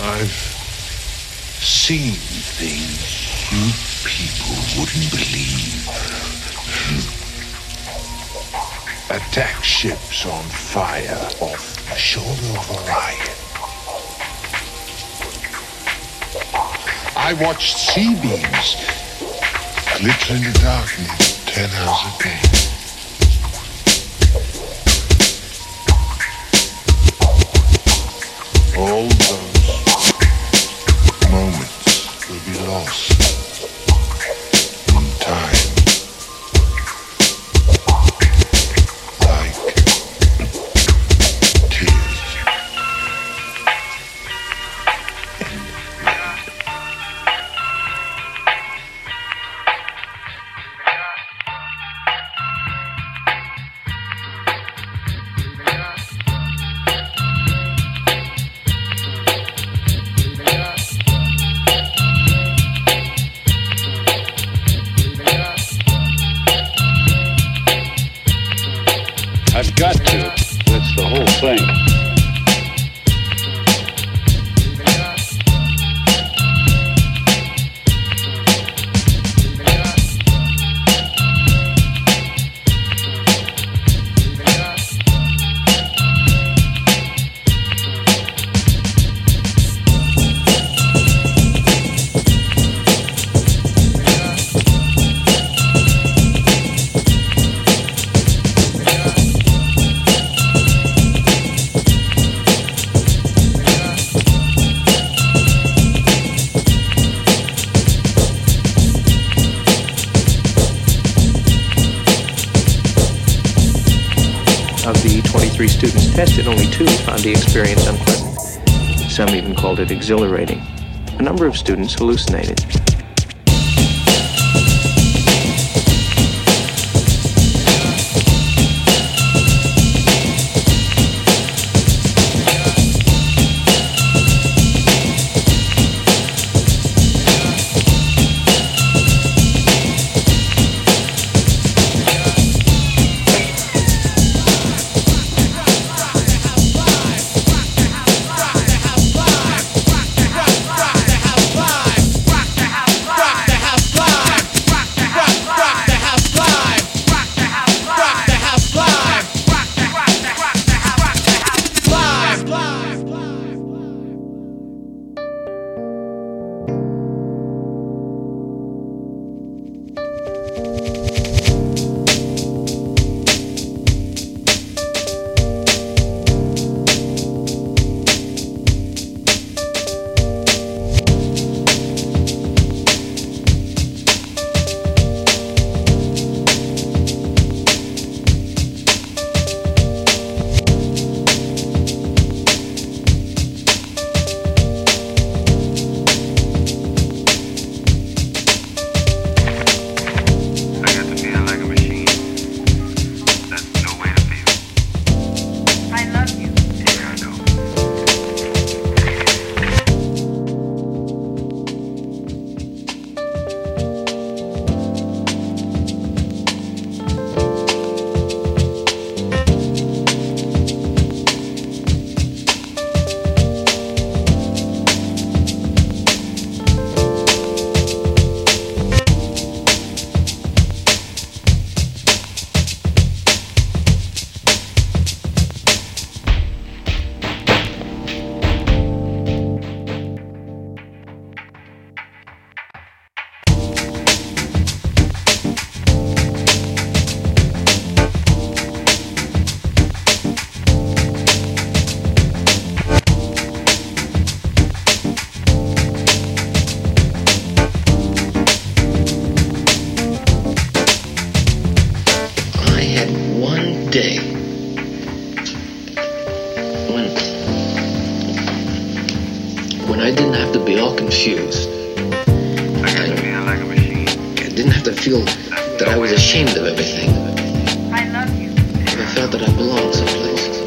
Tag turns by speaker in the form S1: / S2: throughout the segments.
S1: I've seen things you people wouldn't believe. Attack ships on fire off the shoulder of Orion. I watched C-beams glitter in the darkness ten hours a day. All
S2: exhilarating. A number of students hallucinated.
S3: Didn't have to
S4: feel
S3: that I was ashamed of everything.
S5: I love you.
S3: I felt that I belonged someplace.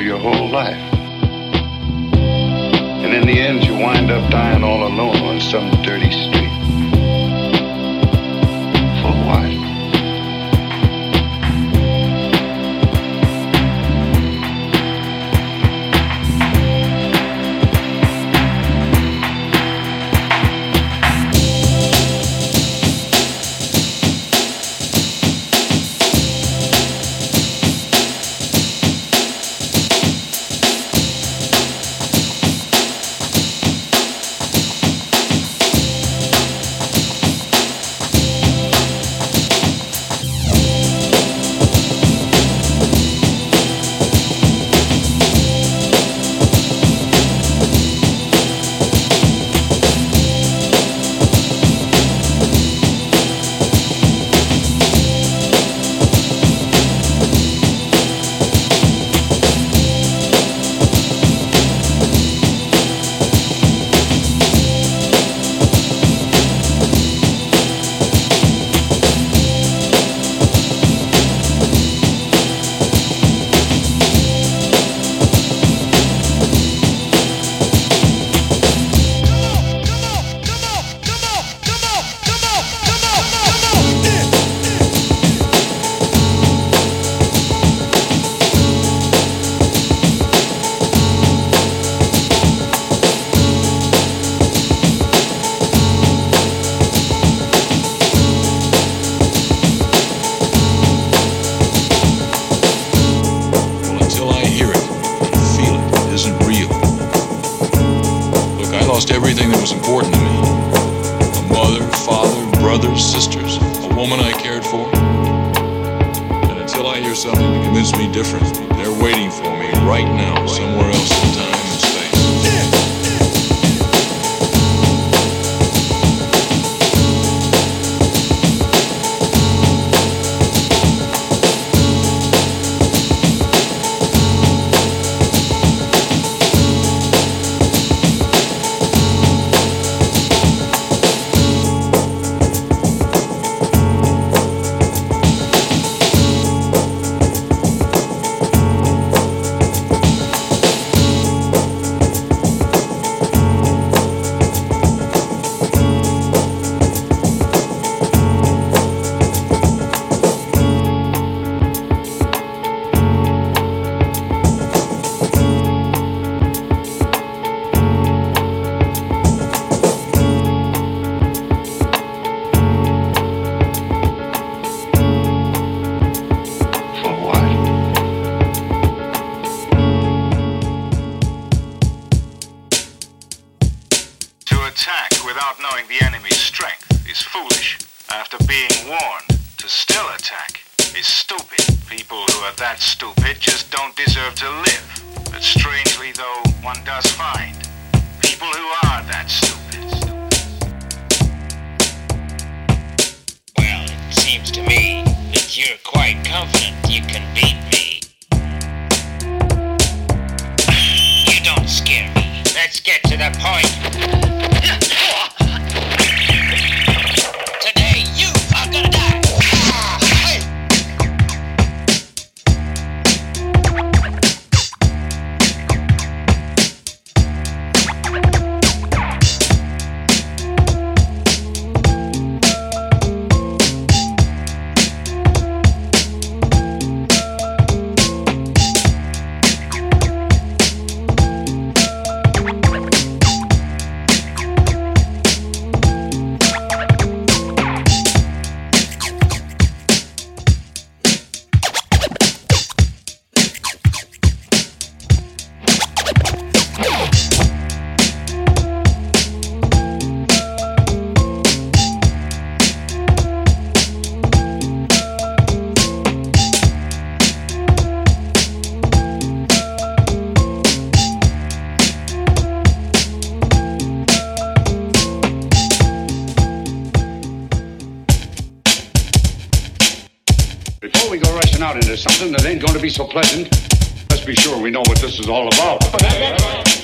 S6: your whole life. And in the end, you wind up dying all alone on some dirty street.
S7: something
S8: that
S6: ain't going to be so pleasant. Let's be sure we know what this is all about.
S9: Oh,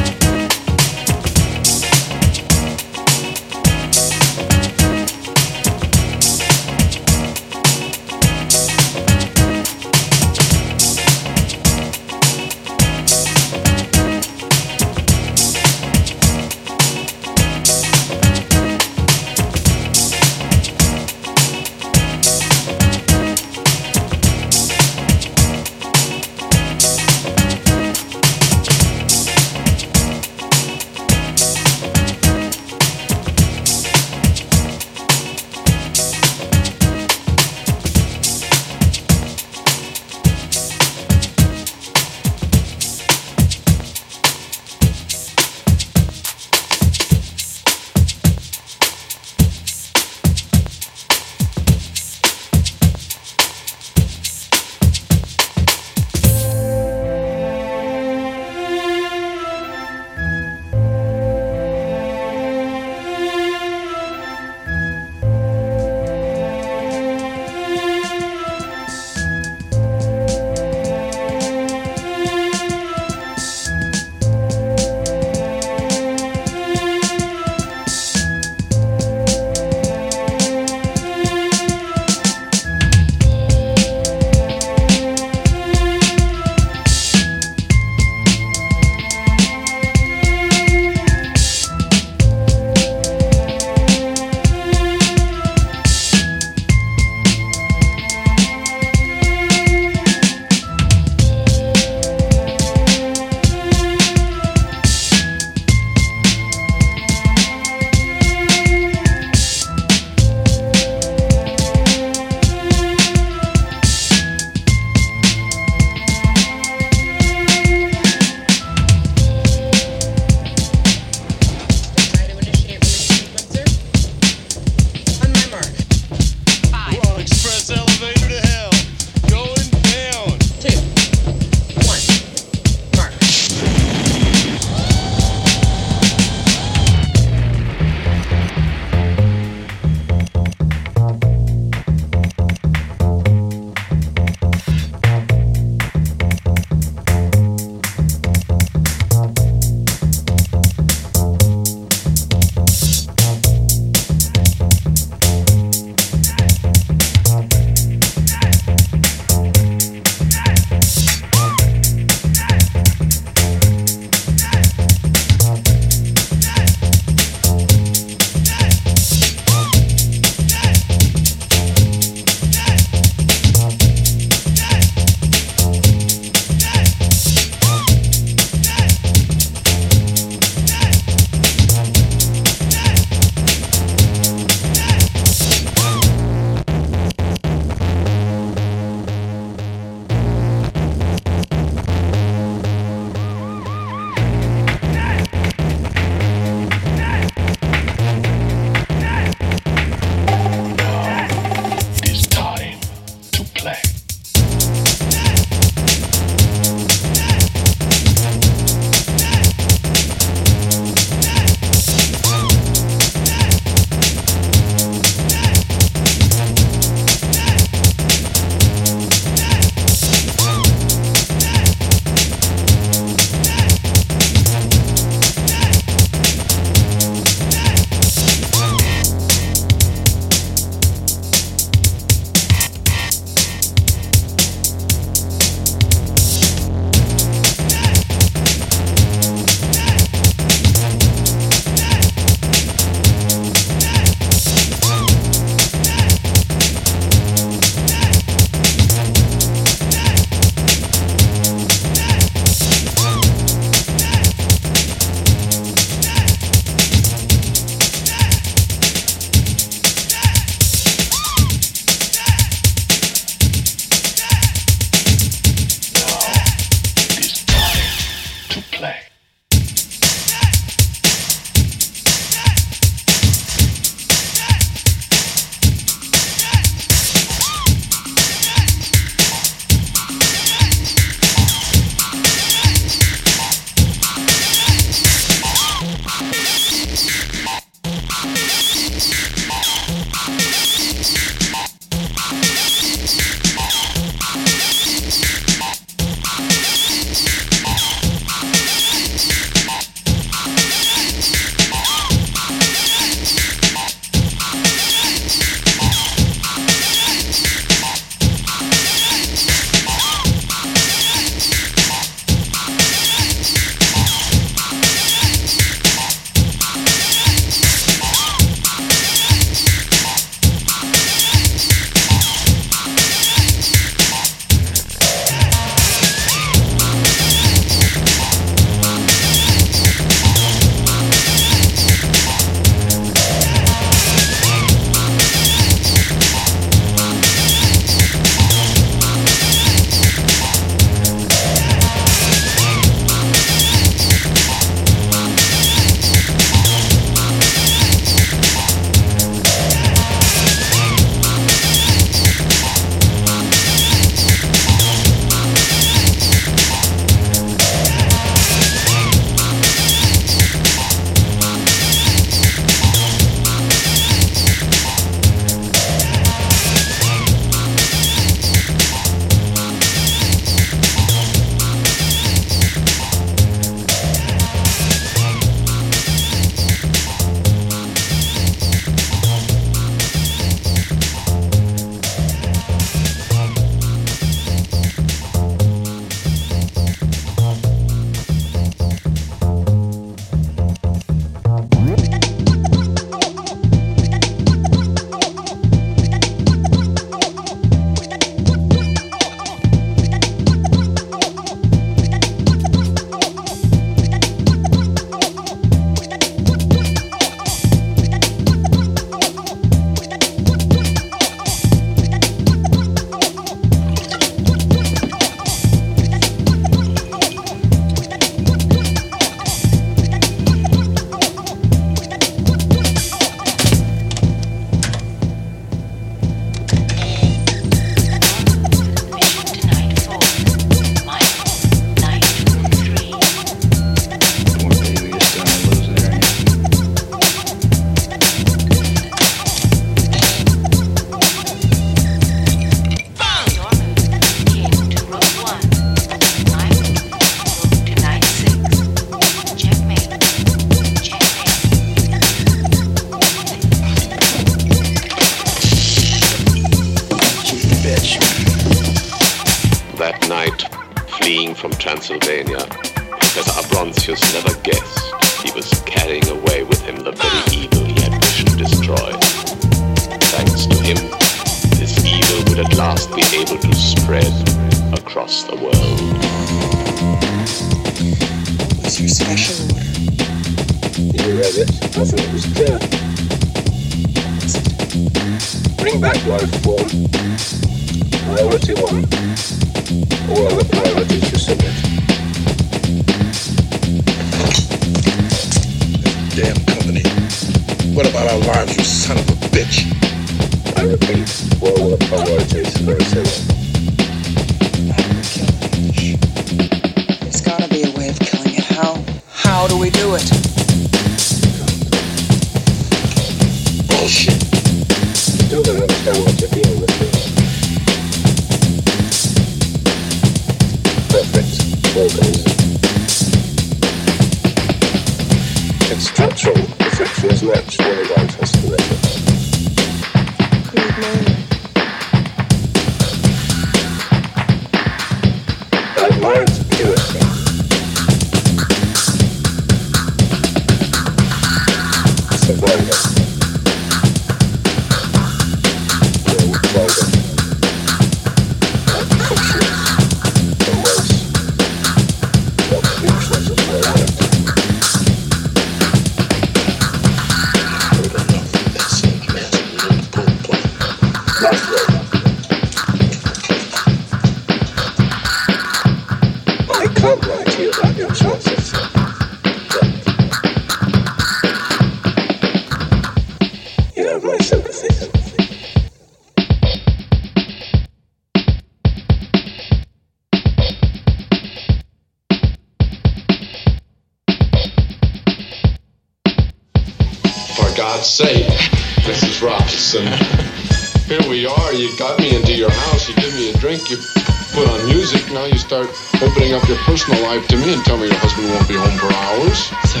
S9: start opening up your personal life to me and tell me your husband won't be home for hours.
S2: So?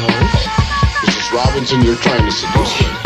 S9: Mrs. Robinson, you're trying to seduce me.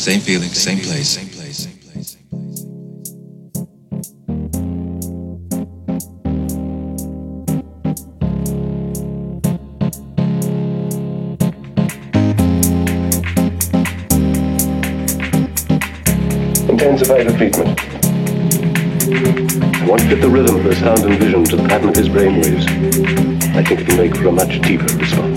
S10: Same feeling, same place. Intensify the treatment.
S11: I want to get the rhythm of the sound and vision to the pattern of his brain waves. I think it'll make for a much deeper response.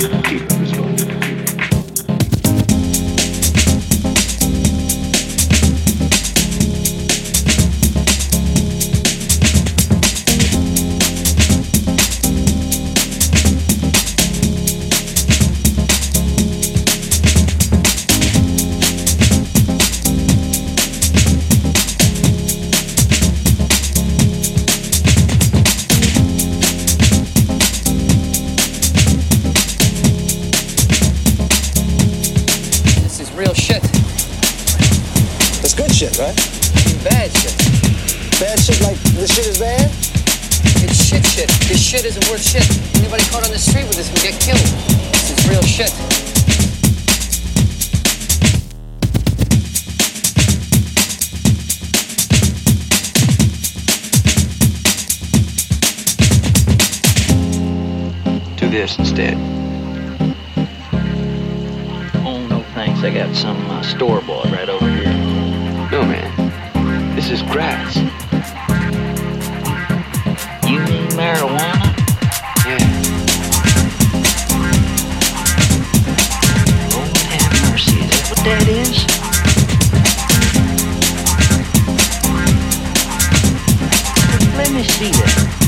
S2: it.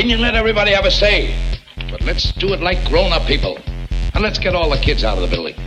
S12: opinion, let everybody have a say. But let's do it like grown up people. And let's get all the kids out of the building.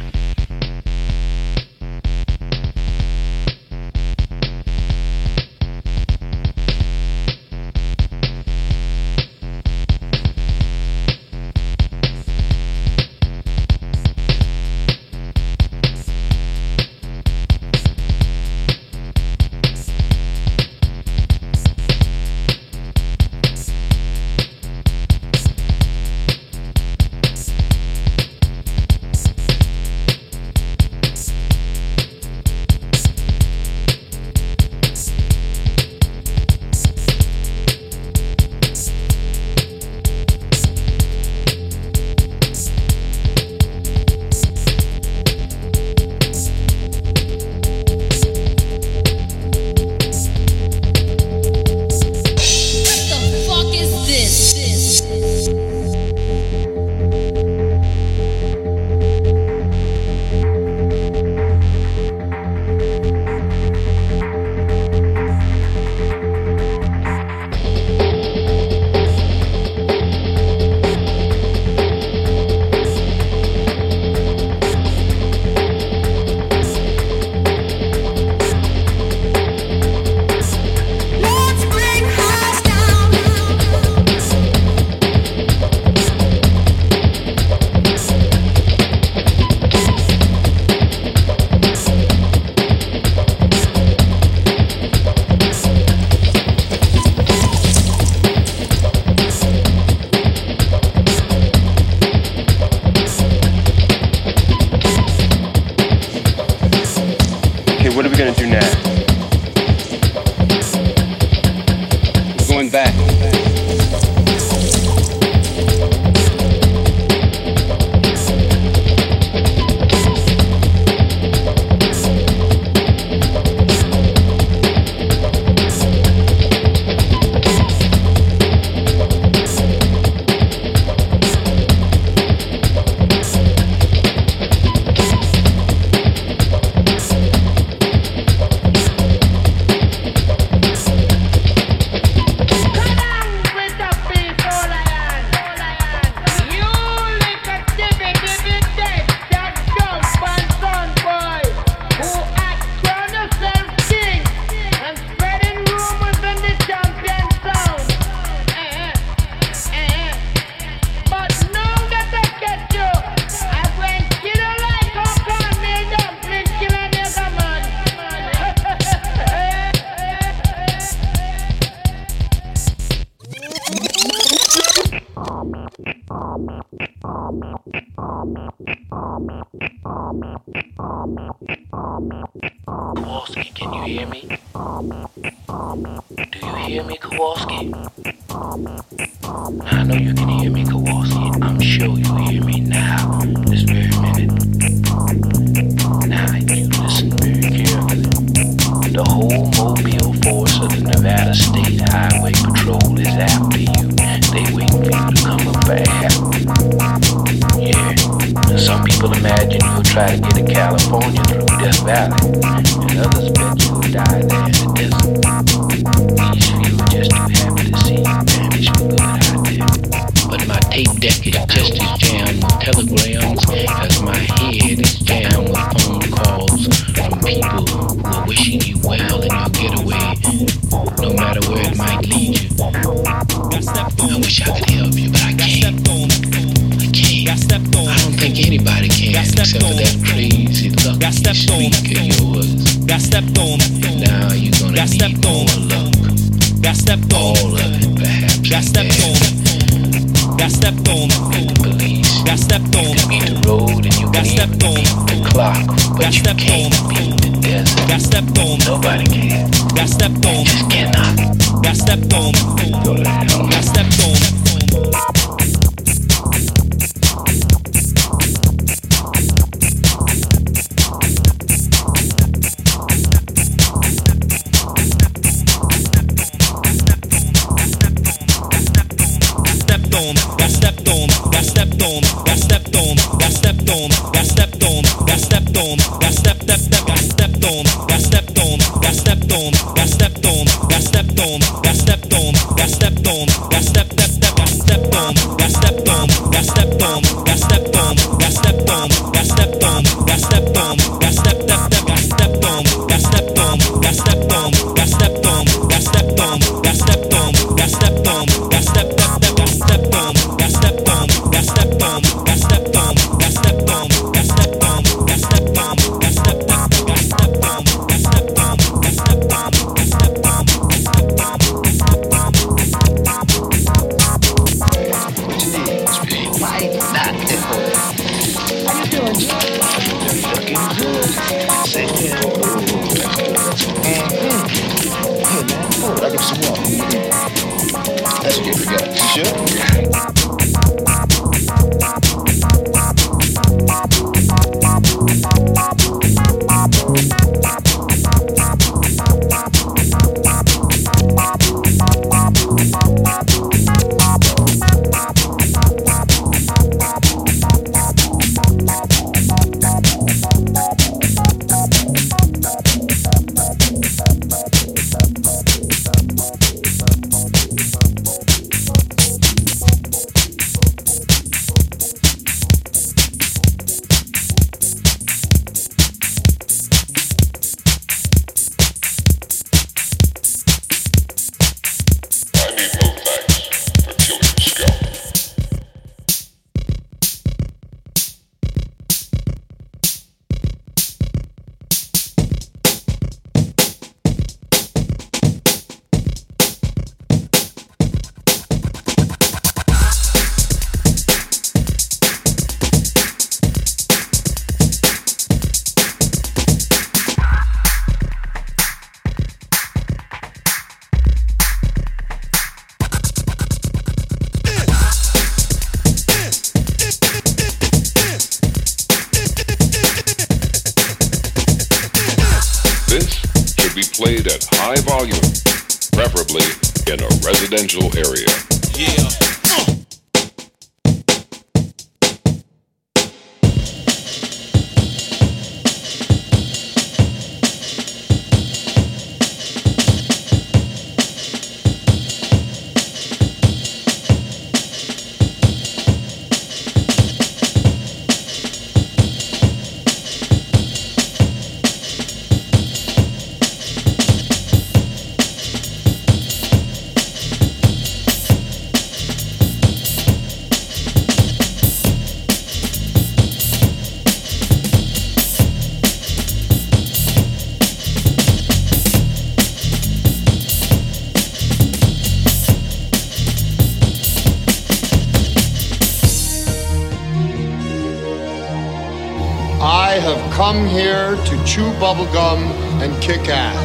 S13: Kowalski, can you hear me? Do you hear me, Kowalski?
S14: step
S15: home. To chew bubblegum and kick ass.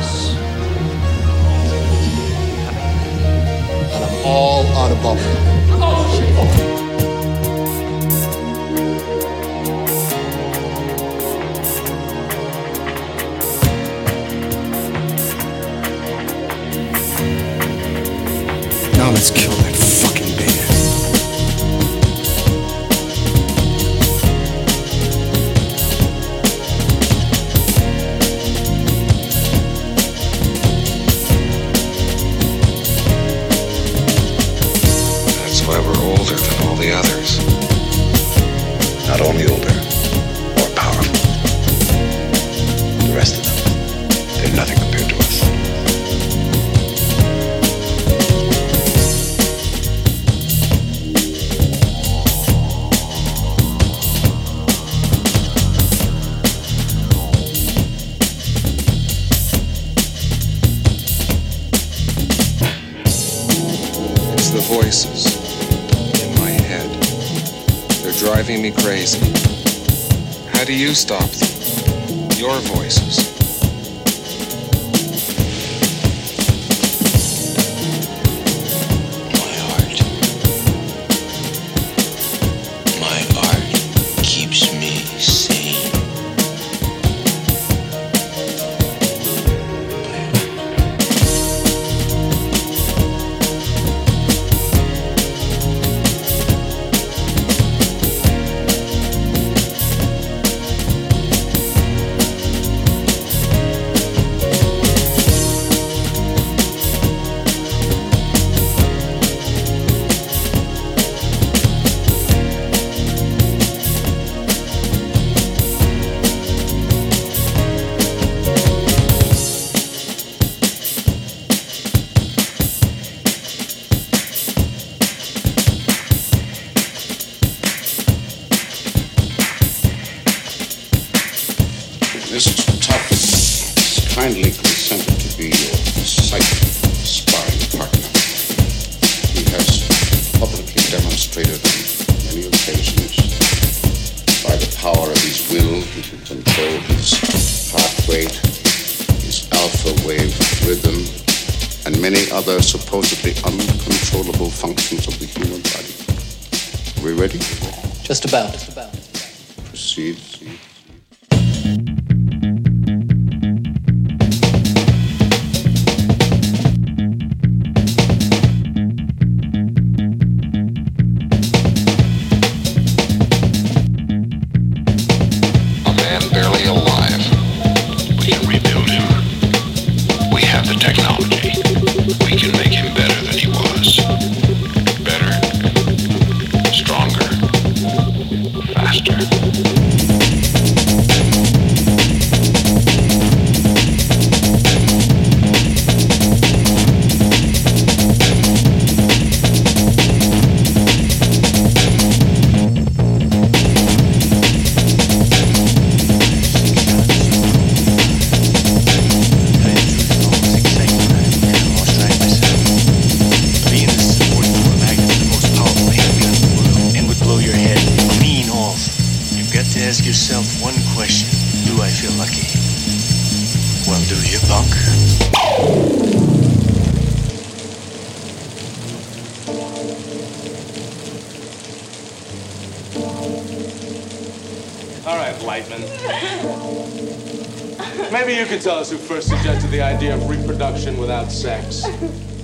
S16: first suggested the idea of reproduction without sex?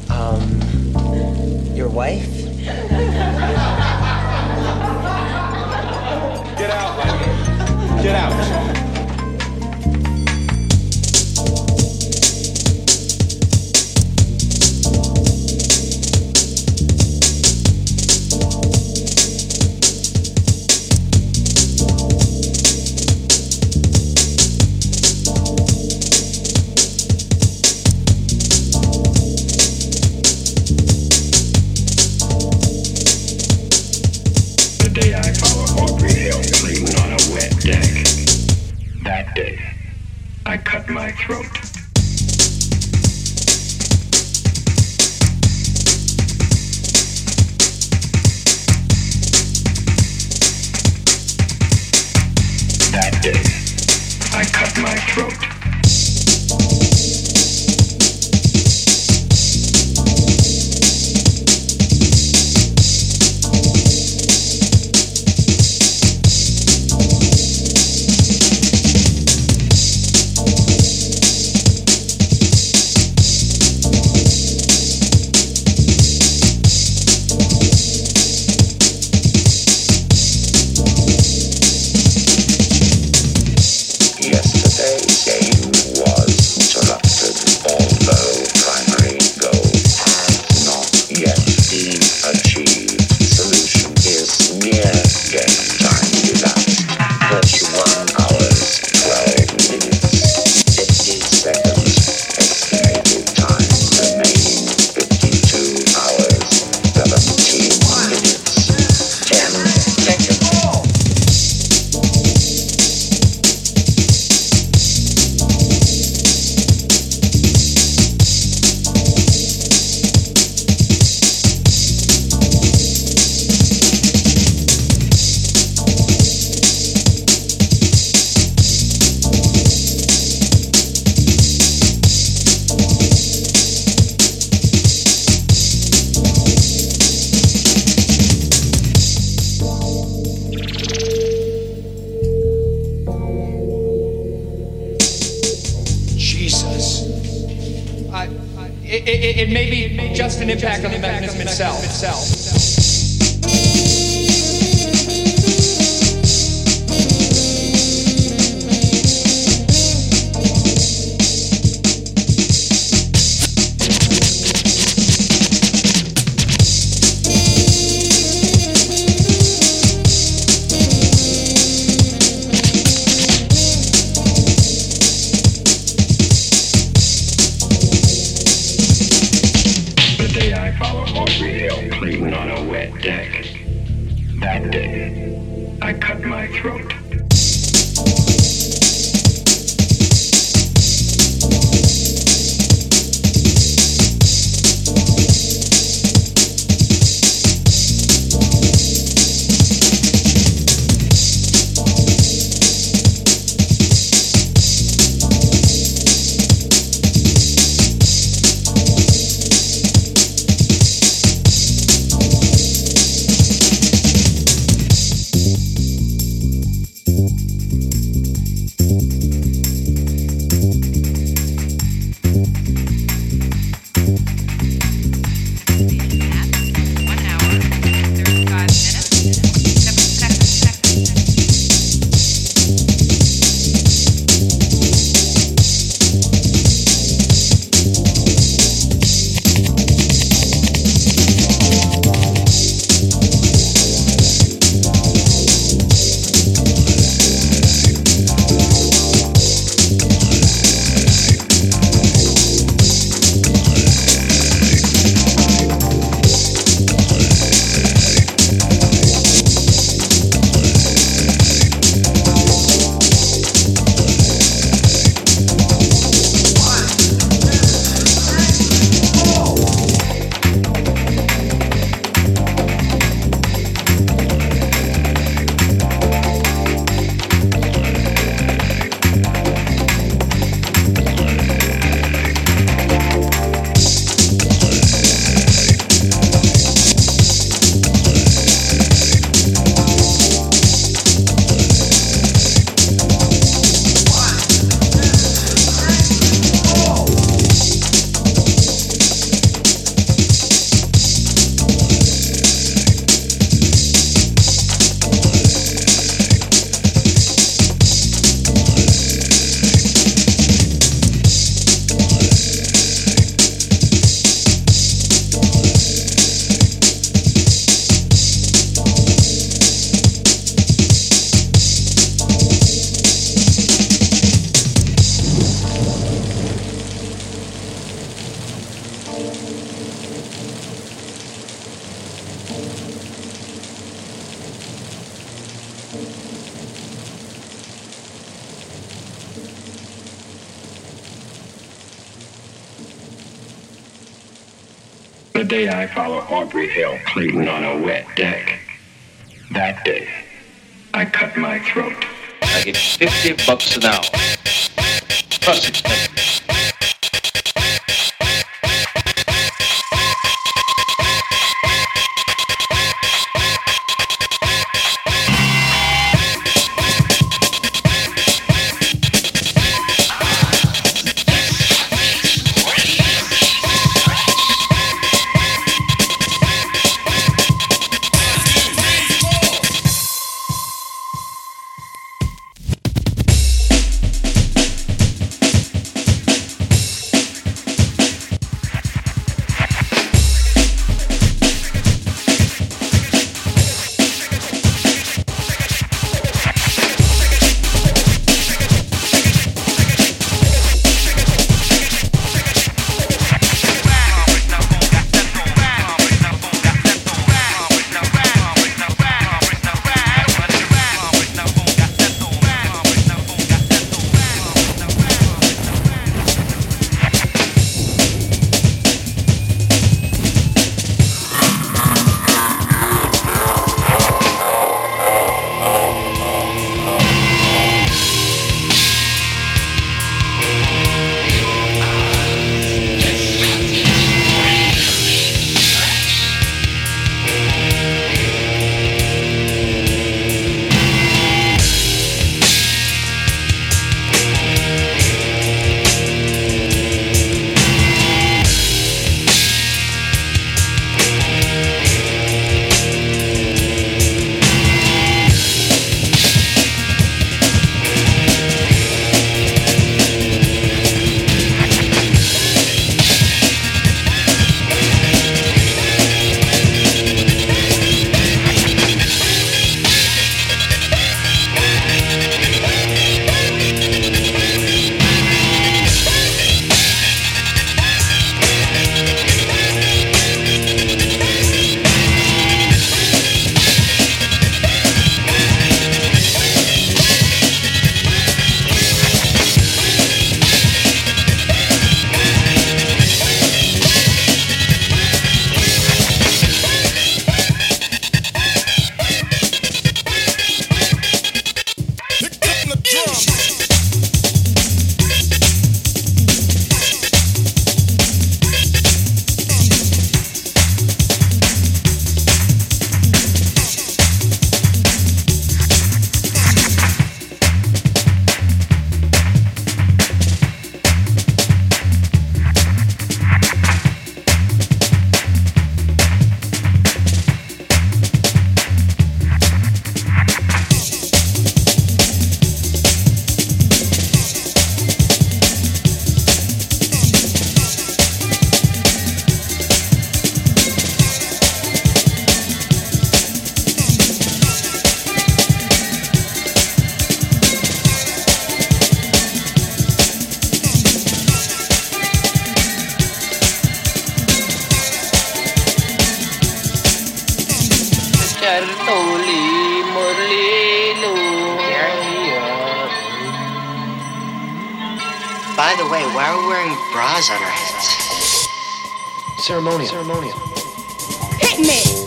S17: Um, your wife?
S16: Get out, Get out.
S18: throat.
S19: it, may be just an impact on the mechanism itself. itself.
S18: Aubrey
S20: Clayton on a wet deck. That day, I cut my throat.
S21: I get 50 bucks an hour.
S22: Wearing bras on our heads?
S23: Ceremonial. Ceremonial.
S7: Hit me!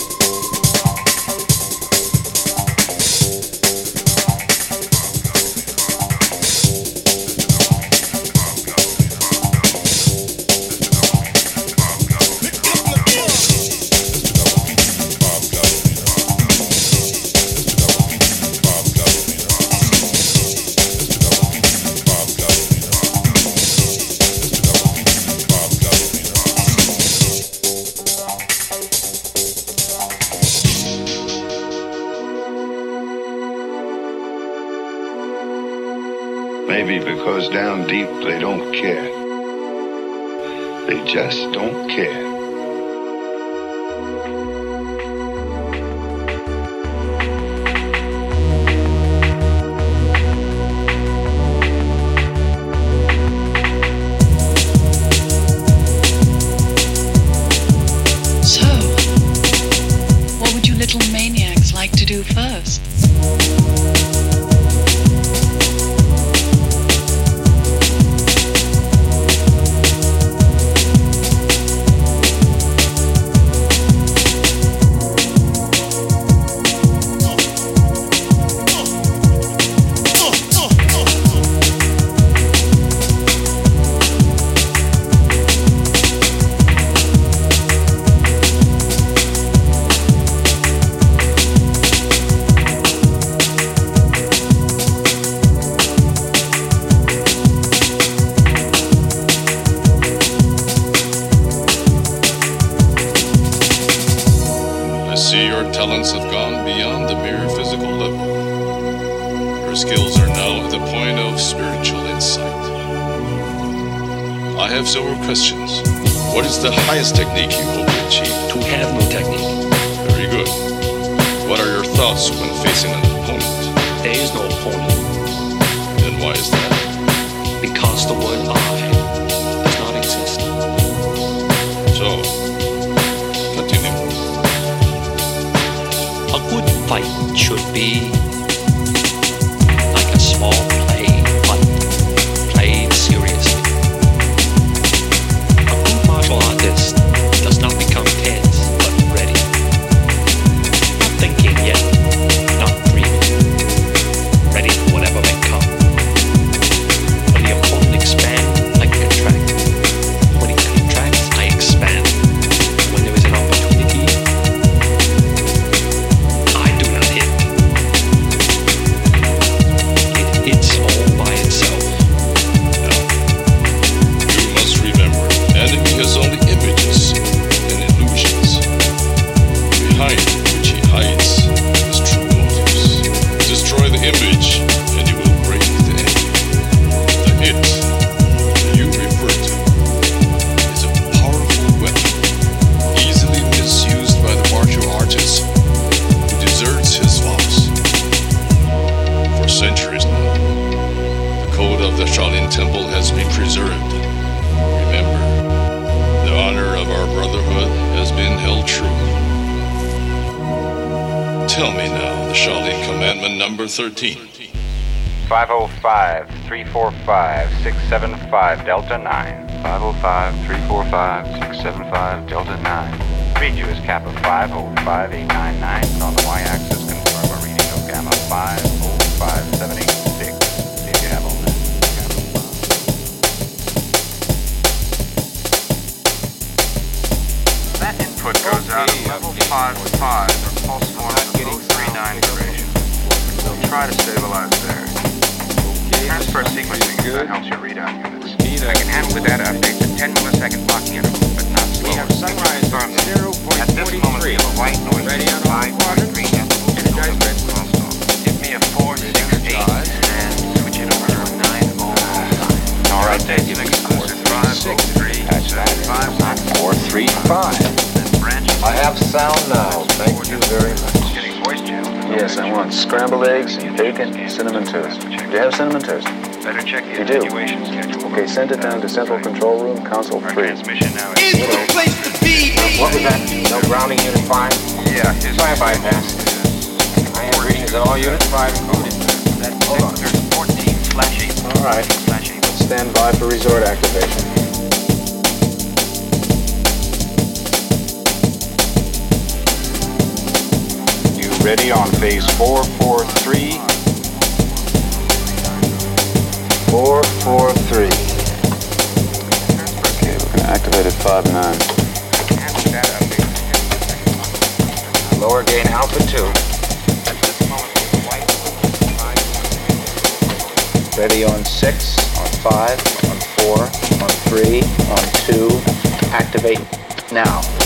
S24: Just don't
S25: I have several questions. What is the highest technique you hope to achieve?
S26: To have no technique.
S25: Very good. What are your thoughts when facing an opponent?
S26: There is no opponent.
S25: Then why is that?
S26: Because the word I does not exist.
S25: So, continue.
S26: A good fight should be like a small
S25: 513.
S27: 505 345 675 Delta 9. 505 345 675 Delta 9. Read you as Kappa 505899 on the y axis
S28: sound now. Thank you very much.
S27: Getting voice channels.
S28: Yes, I want scrambled eggs and bacon, cinnamon toast. Do you have cinnamon toast?
S27: Better check the
S28: You do?
S27: schedule.
S28: Okay, send it down to Central Control Room, Console 3.
S27: Transmission now
S28: Is the
S27: place to be.
S28: What was that? No grounding unit 5?
S27: Yeah, his
S28: Fire bypass. I have readings in all units 5 included. Hold on.
S27: 14 slash 8.
S28: All right. Let's stand by for resort activation.
S27: Ready on phase 443?
S28: 443. Okay, we're going to activate at 5-9. Lower gain alpha 2. Ready on 6, on 5, on 4, on 3, on 2. Activate now.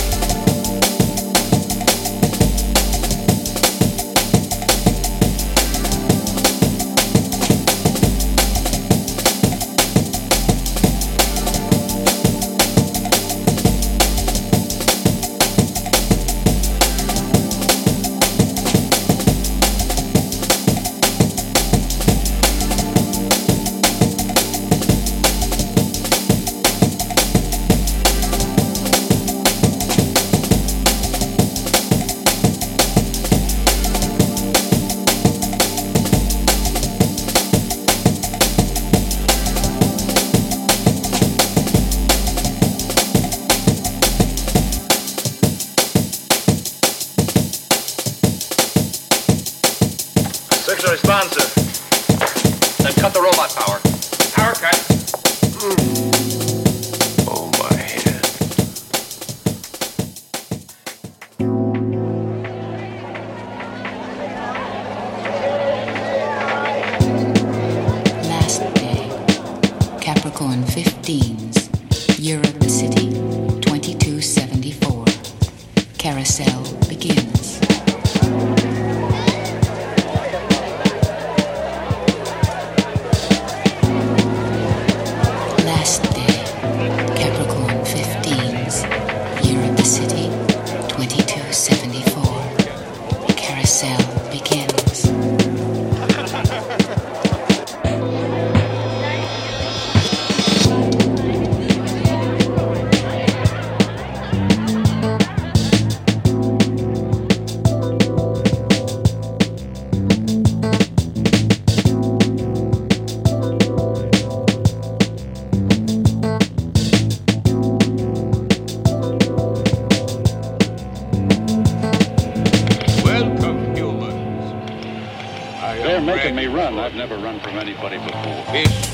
S29: Never run from anybody before.
S30: Fish,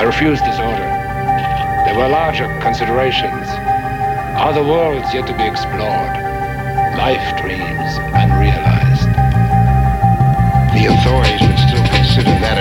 S30: I refused this order. There were larger considerations. Other worlds yet to be explored. Life dreams unrealized.
S31: The authorities would still consider that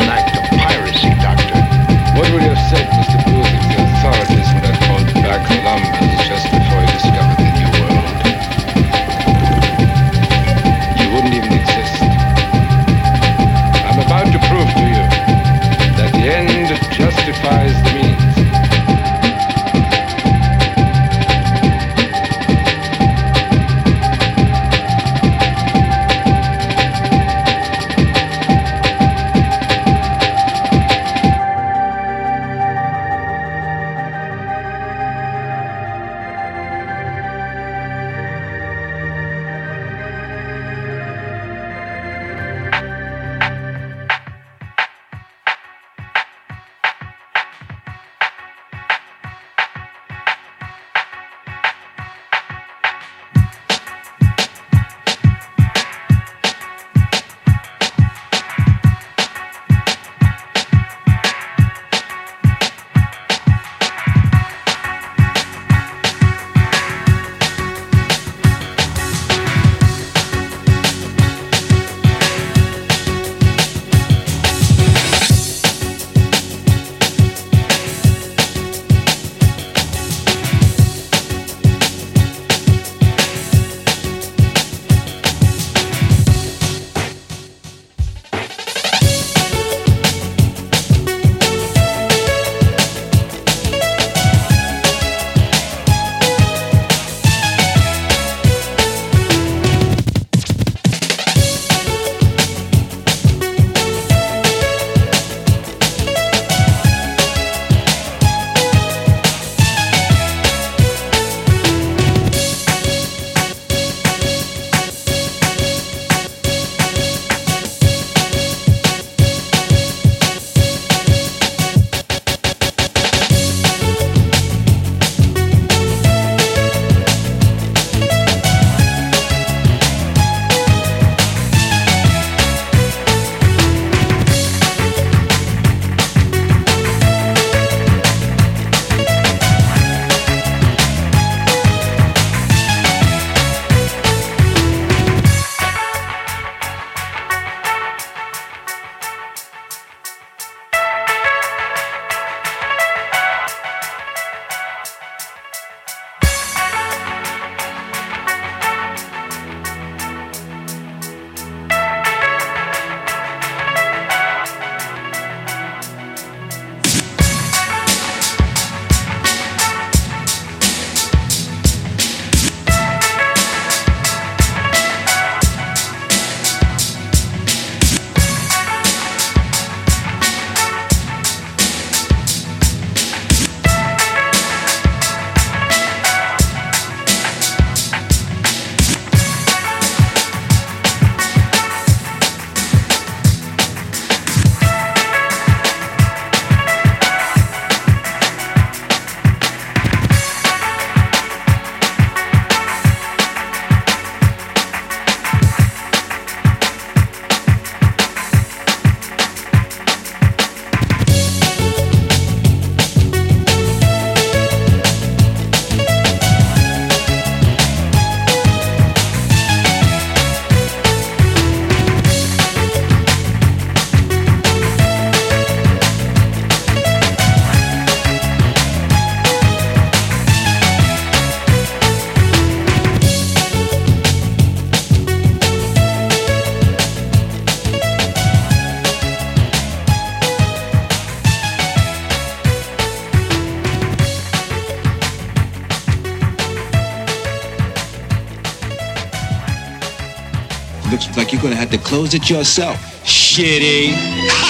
S10: Close it yourself. Shitty.